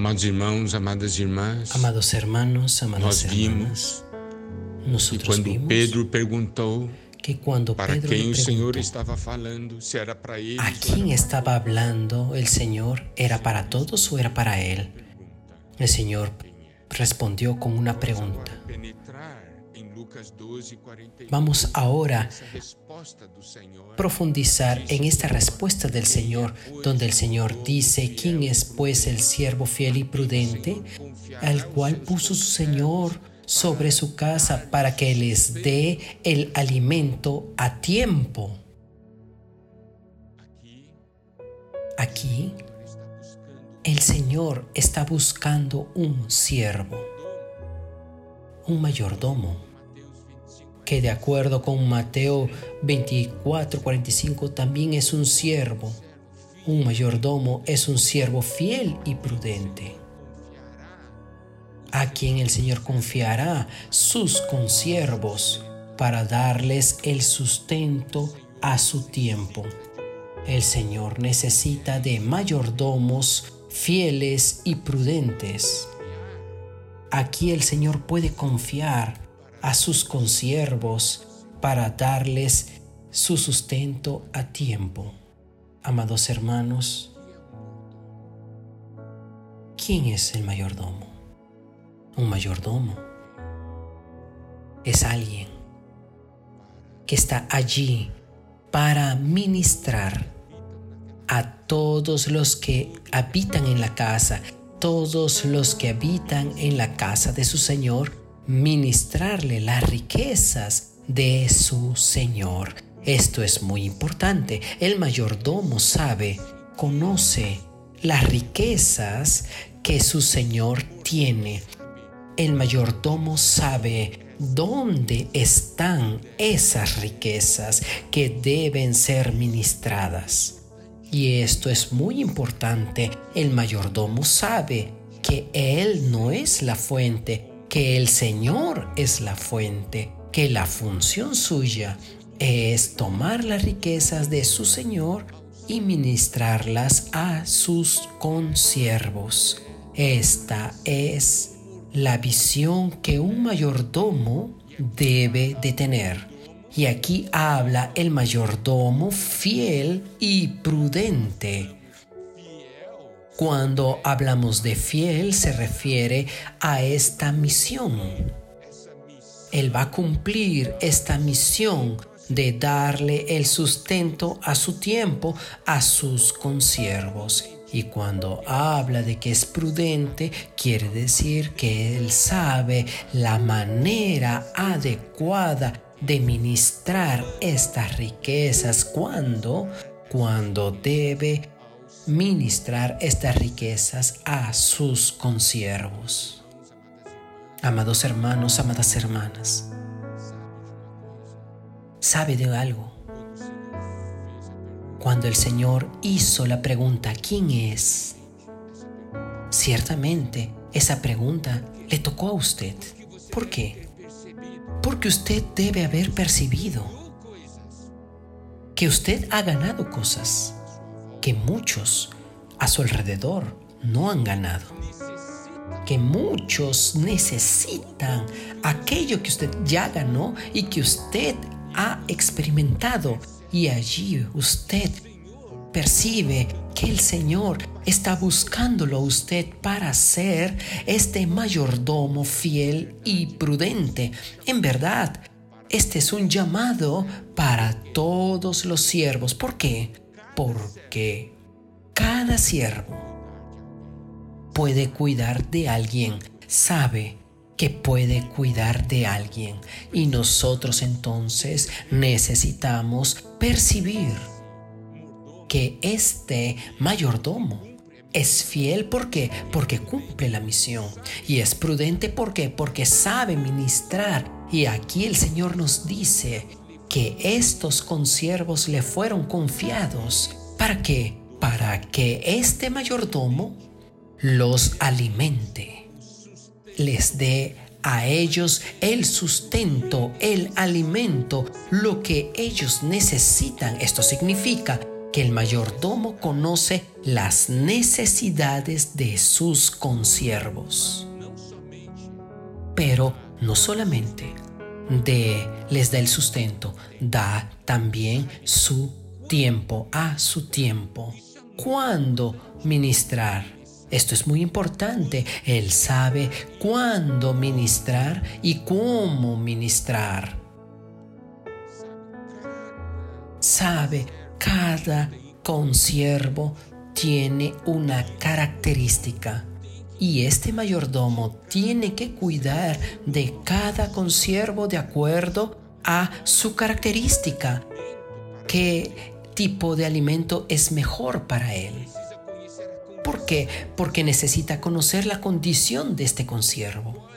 Amados irmãos, amadas irmãs, Amados hermanos, amadas nós hermanas, vimos que nosotros quando vimos Pedro perguntou que cuando para Pedro quem le o Senhor preguntó estava falando, se era para eles a ou quién era estaba hablando el Señor, ¿era para todos o era para él? El Señor respondió con una pregunta. Penetrar Lucas 12, 42. Vamos ahora Senhor profundizar en esta respuesta del Señor, donde el Señor dice, ¿quién es pues el siervo fiel y prudente, al cual puso su Señor sobre su casa para que les dé el alimento a tiempo? Aquí el Señor está buscando un siervo, un mayordomo, que de acuerdo con Mateo 24, 45 también es un siervo. Un mayordomo es un siervo fiel y prudente, a quien el Señor confiará sus consiervos para darles el sustento a su tiempo. El Señor necesita de mayordomos fieles y prudentes. Aquí el Señor puede confiar a sus consiervos para darles su sustento a tiempo. Amados hermanos, ¿quién es el mayordomo? Un mayordomo es alguien que está allí para ministrar a todos los que habitan en la casa, todos los que habitan en la casa de su Señor, ministrarle las riquezas de su Señor. Esto es muy importante. El mayordomo sabe, conoce las riquezas que su Señor tiene. El mayordomo sabe dónde están esas riquezas que deben ser ministradas. Y esto es muy importante. El mayordomo sabe que Él no es la fuente, que el Señor es la fuente, que la función suya es tomar las riquezas de su Señor y ministrarlas a sus consiervos. Esta es la visión que un mayordomo debe de tener. Y aquí habla el mayordomo fiel y prudente. Cuando hablamos de fiel se refiere a esta misión. Él va a cumplir esta misión de darle el sustento a su tiempo a sus consiervos. Y cuando habla de que es prudente, quiere decir que él sabe la manera adecuada de ministrar estas riquezas cuando cuando debe ministrar estas riquezas a sus consiervos. Amados hermanos, amadas hermanas, ¿sabe de algo? Cuando el Señor hizo la pregunta, ¿quién es? Ciertamente, esa pregunta le tocó a usted. ¿Por qué? Porque usted debe haber percibido que usted ha ganado cosas que muchos a su alrededor no han ganado. Que muchos necesitan aquello que usted ya ganó y que usted ha experimentado. Y allí usted percibe que el Señor está buscándolo a usted para ser este mayordomo fiel y prudente. En verdad, este es un llamado para todos los siervos. ¿Por qué? Porque cada siervo puede cuidar de alguien, sabe que puede cuidar de alguien. Y nosotros entonces necesitamos percibir que este mayordomo es fiel porque porque cumple la misión. Y es prudente porque porque sabe ministrar. Y aquí el Señor nos dice que estos consiervos le fueron confiados para qué para que este mayordomo los alimente les dé a ellos el sustento, el alimento, lo que ellos necesitan. Esto significa que el mayordomo conoce las necesidades de sus consiervos. Pero no solamente de les da el sustento, da también su tiempo, a su tiempo. ¿Cuándo ministrar? Esto es muy importante. Él sabe cuándo ministrar y cómo ministrar. Sabe, cada consiervo tiene una característica y este mayordomo tiene que cuidar de cada consiervo de acuerdo a su característica. ¿Qué tipo de alimento es mejor para él? ¿Por qué? Porque necesita conocer la condición de este consiervo.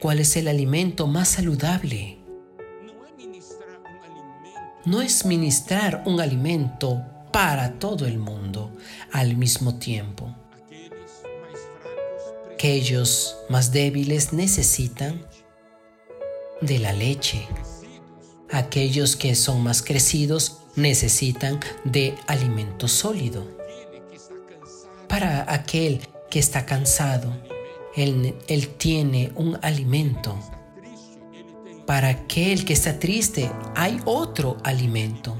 ¿Cuál es el alimento más saludable? No es ministrar un alimento para todo el mundo al mismo tiempo. Aquellos más débiles necesitan de la leche. Aquellos que son más crecidos necesitan de alimento sólido para aquel que está cansado, él, tiene un alimento. Para aquel que está triste, hay otro alimento.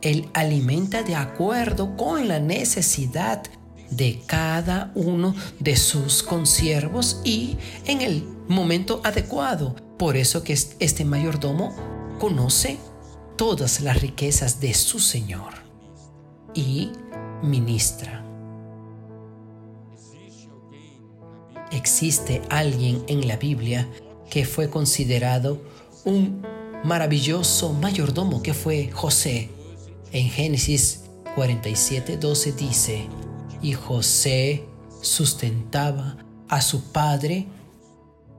Él alimenta de acuerdo con la necesidad de cada uno de sus consiervos y en el momento adecuado. Por eso que este mayordomo conoce todas las riquezas de su Señor y ministra. Existe alguien en la Biblia que fue considerado un maravilloso mayordomo que fue José. En Génesis 47, 12 dice, y José sustentaba a su padre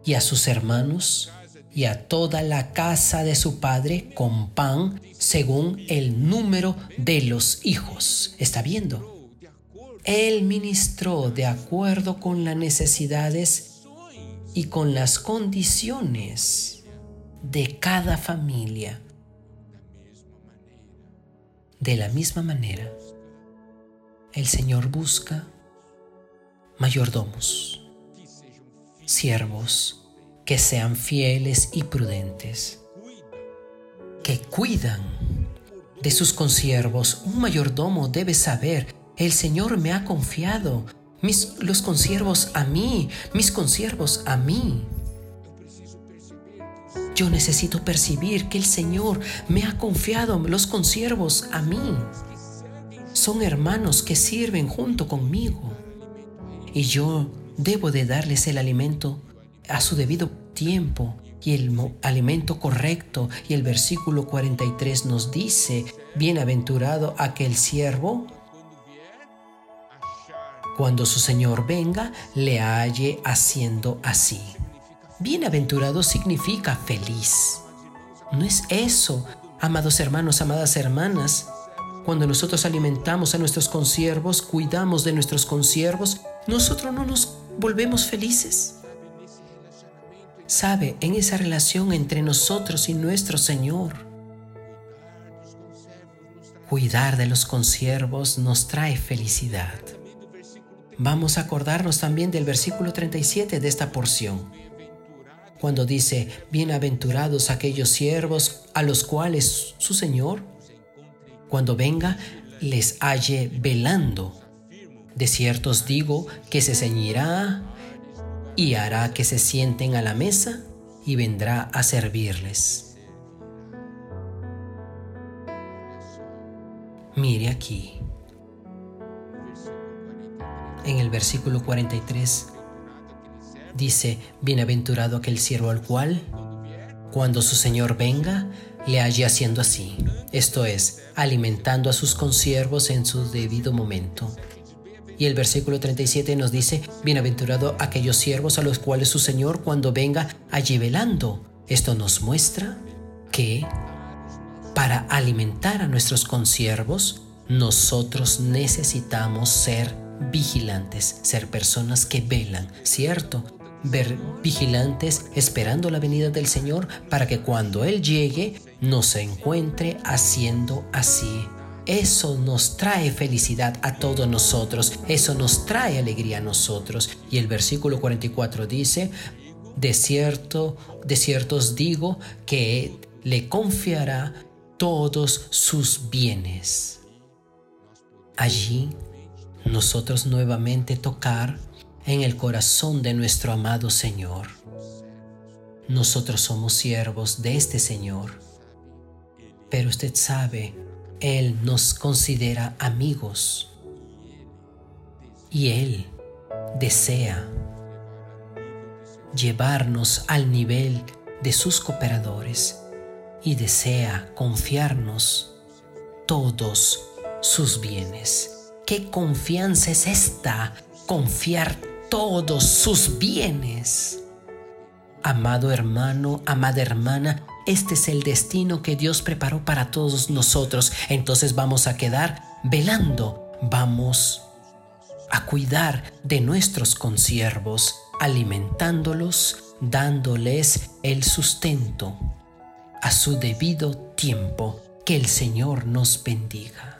y a sus hermanos y a toda la casa de su padre con pan según el número de los hijos. ¿Está viendo? Él ministró de acuerdo con las necesidades y con las condiciones de cada familia. De la misma manera, el Señor busca mayordomos, siervos, que sean fieles y prudentes, que cuidan de sus consiervos. Un mayordomo debe saber, el Señor me ha confiado, mis, los consiervos a mí, mis consiervos a mí. Yo necesito percibir que el Señor me ha confiado los consiervos a mí. Son hermanos que sirven junto conmigo. Y yo debo de darles el alimento a su debido tiempo y el alimento correcto. Y el versículo 43 nos dice, bienaventurado aquel siervo, cuando su Señor venga, le halle haciendo así. Bienaventurado significa feliz. No es eso, amados hermanos, amadas hermanas. Cuando nosotros alimentamos a nuestros consiervos, cuidamos de nuestros consiervos, nosotros no nos volvemos felices. Sabe, en esa relación entre nosotros y nuestro Señor, cuidar de los consiervos nos trae felicidad. Vamos a acordarnos también del versículo 37 de esta porción, cuando dice, bienaventurados aquellos siervos a los cuales su Señor, cuando venga, les halle velando. De ciertos digo que se ceñirá y hará que se sienten a la mesa y vendrá a servirles. Mire aquí. En el versículo 43 dice, Bienaventurado aquel siervo al cual, cuando su Señor venga, le halle haciendo así, esto es, alimentando a sus consiervos en su debido momento. Y el versículo 37 nos dice, Bienaventurado aquellos siervos a los cuales su Señor cuando venga allí velando. Esto nos muestra que para alimentar a nuestros consiervos, nosotros necesitamos ser vigilantes, ser personas que velan, ¿cierto? Ver vigilantes esperando la venida del Señor para que cuando Él llegue nos encuentre haciendo así. Eso nos trae felicidad a todos nosotros, eso nos trae alegría a nosotros. Y el versículo 44 dice, de cierto, de cierto os digo que le confiará todos sus bienes. Allí nosotros nuevamente tocar en el corazón de nuestro amado Señor. Nosotros somos siervos de este Señor, pero usted sabe, Él nos considera amigos y Él desea llevarnos al nivel de sus cooperadores y desea confiarnos todos sus bienes. ¿Qué confianza es esta? Confiar todos sus bienes. Amado hermano, amada hermana, este es el destino que Dios preparó para todos nosotros. Entonces vamos a quedar velando, vamos a cuidar de nuestros consiervos, alimentándolos, dándoles el sustento a su debido tiempo. Que el Señor nos bendiga.